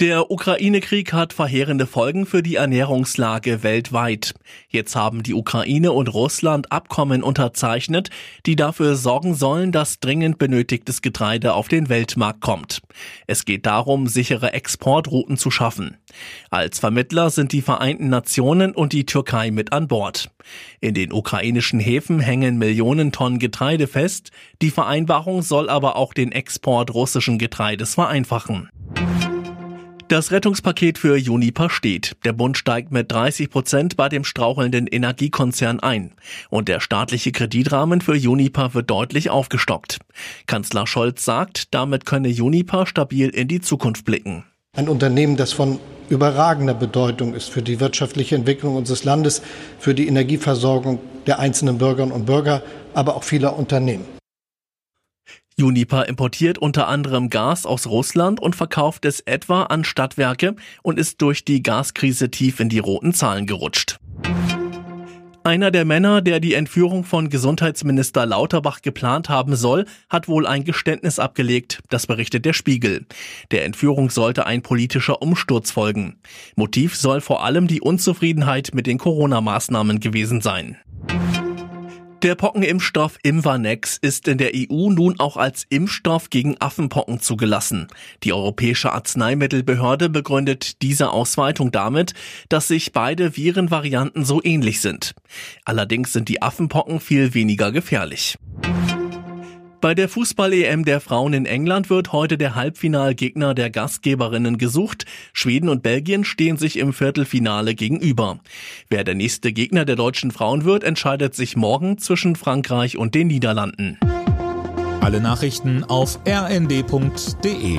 Der Ukraine-Krieg hat verheerende Folgen für die Ernährungslage weltweit. Jetzt haben die Ukraine und Russland Abkommen unterzeichnet, die dafür sorgen sollen, dass dringend benötigtes Getreide auf den Weltmarkt kommt. Es geht darum, sichere Exportrouten zu schaffen. Als Vermittler sind die Vereinten Nationen und die Türkei mit an Bord. In den ukrainischen Häfen hängen Millionen Tonnen Getreide fest. Die Vereinbarung soll aber auch den Export russischen Getreides vereinfachen. Das Rettungspaket für Juniper steht. Der Bund steigt mit 30 Prozent bei dem strauchelnden Energiekonzern ein. Und der staatliche Kreditrahmen für Juniper wird deutlich aufgestockt. Kanzler Scholz sagt, damit könne Juniper stabil in die Zukunft blicken. Ein Unternehmen, das von überragender Bedeutung ist für die wirtschaftliche Entwicklung unseres Landes, für die Energieversorgung der einzelnen Bürgerinnen und Bürger, aber auch vieler Unternehmen. Uniper importiert unter anderem Gas aus Russland und verkauft es etwa an Stadtwerke und ist durch die Gaskrise tief in die roten Zahlen gerutscht. Einer der Männer, der die Entführung von Gesundheitsminister Lauterbach geplant haben soll, hat wohl ein Geständnis abgelegt, das berichtet der Spiegel. Der Entführung sollte ein politischer Umsturz folgen. Motiv soll vor allem die Unzufriedenheit mit den Corona-Maßnahmen gewesen sein. Der Pockenimpfstoff Imvanex ist in der EU nun auch als Impfstoff gegen Affenpocken zugelassen. Die Europäische Arzneimittelbehörde begründet diese Ausweitung damit, dass sich beide Virenvarianten so ähnlich sind. Allerdings sind die Affenpocken viel weniger gefährlich. Bei der Fußball-EM der Frauen in England wird heute der Halbfinalgegner der Gastgeberinnen gesucht. Schweden und Belgien stehen sich im Viertelfinale gegenüber. Wer der nächste Gegner der deutschen Frauen wird, entscheidet sich morgen zwischen Frankreich und den Niederlanden. Alle Nachrichten auf rnd.de